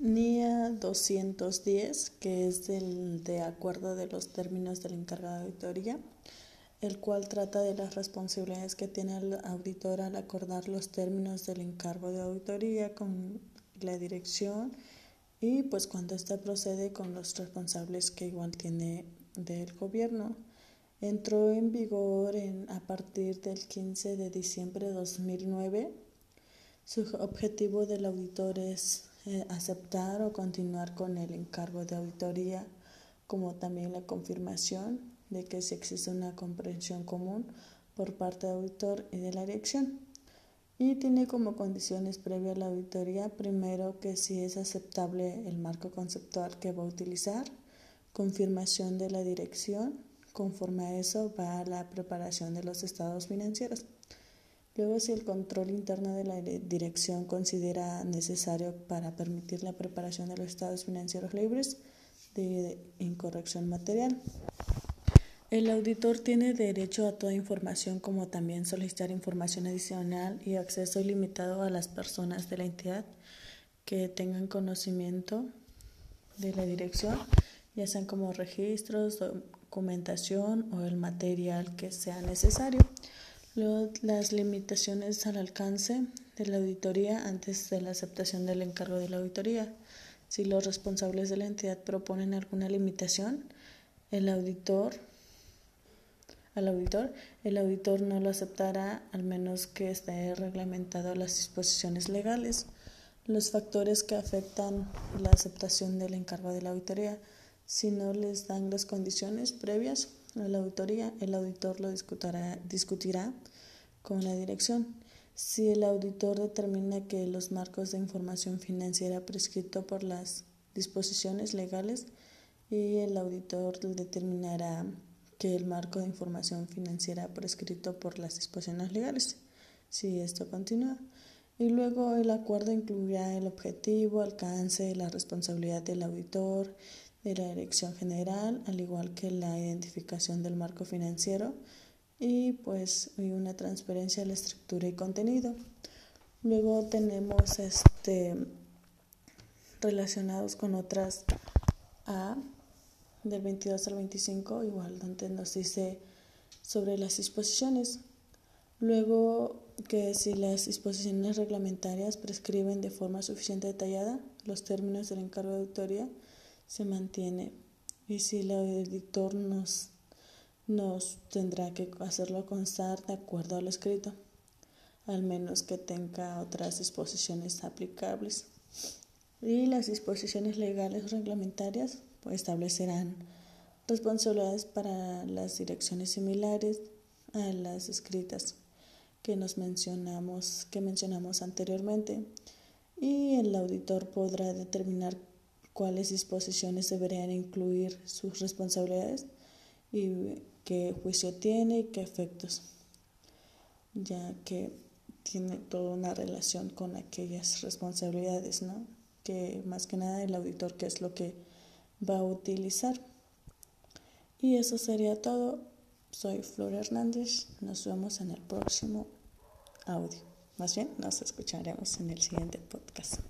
NIA 210, que es el de acuerdo de los términos del encargado de auditoría, el cual trata de las responsabilidades que tiene el auditor al acordar los términos del encargo de auditoría con la dirección y pues cuando éste procede con los responsables que igual tiene del gobierno. Entró en vigor en, a partir del 15 de diciembre de 2009. Su objetivo del auditor es eh, aceptar o continuar con el encargo de auditoría, como también la confirmación de que si existe una comprensión común por parte del auditor y de la dirección. Y tiene como condiciones previas la auditoría, primero que si es aceptable el marco conceptual que va a utilizar, confirmación de la dirección, conforme a eso va la preparación de los estados financieros. Luego, si el control interno de la dirección considera necesario para permitir la preparación de los estados financieros libres de incorrección material. El auditor tiene derecho a toda información como también solicitar información adicional y acceso ilimitado a las personas de la entidad que tengan conocimiento de la dirección, ya sean como registros, documentación o el material que sea necesario las limitaciones al alcance de la auditoría antes de la aceptación del encargo de la auditoría. Si los responsables de la entidad proponen alguna limitación, el auditor al auditor, el auditor no lo aceptará al menos que esté reglamentado las disposiciones legales. Los factores que afectan la aceptación del encargo de la auditoría, si no les dan las condiciones previas, la auditoría, el auditor lo discutirá, discutirá con la dirección. Si el auditor determina que los marcos de información financiera prescrito por las disposiciones legales y el auditor determinará que el marco de información financiera prescrito por las disposiciones legales, si esto continúa. Y luego el acuerdo incluirá el objetivo, alcance, la responsabilidad del auditor, de la Dirección General, al igual que la identificación del marco financiero y pues una transferencia de la estructura y contenido. Luego tenemos este relacionados con otras A del 22 al 25, igual donde nos dice sobre las disposiciones. Luego que si las disposiciones reglamentarias prescriben de forma suficiente detallada los términos del encargo de auditoría, se mantiene. Y si el auditor nos, nos tendrá que hacerlo constar de acuerdo a lo escrito, al menos que tenga otras disposiciones aplicables. Y las disposiciones legales reglamentarias pues, establecerán responsabilidades para las direcciones similares a las escritas que nos mencionamos que mencionamos anteriormente y el auditor podrá determinar cuáles disposiciones deberían incluir sus responsabilidades y qué juicio tiene y qué efectos, ya que tiene toda una relación con aquellas responsabilidades, ¿no? Que más que nada el auditor, qué es lo que va a utilizar. Y eso sería todo. Soy Flor Hernández. Nos vemos en el próximo audio. Más bien, nos escucharemos en el siguiente podcast.